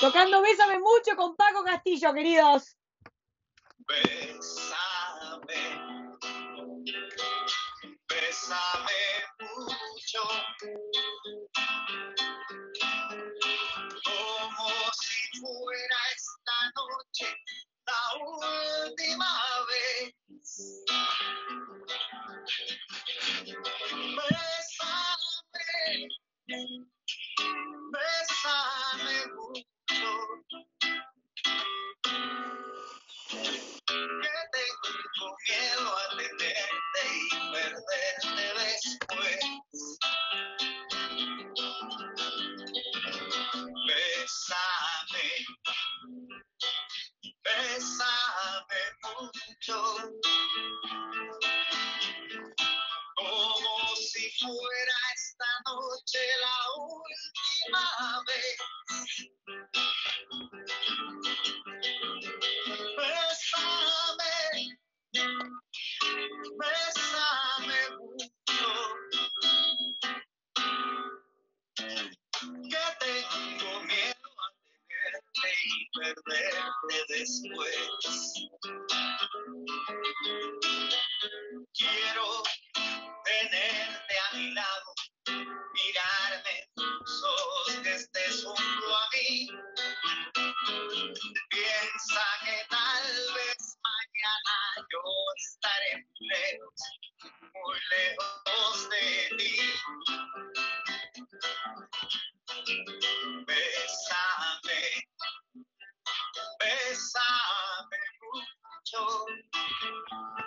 Tocando Bésame mucho con Paco Castillo, queridos. Bésame, Como si fuera esta noche la última vez. Bésame, bésame mucho. Que tengo miedo a tenerte y perderte después. Quiero tenerte a mi lado, mirarme que estés junto a mí. Piensa que tal vez mañana yo estaré lejos, muy lejos de ti.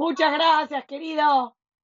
Muchas gracias, querido.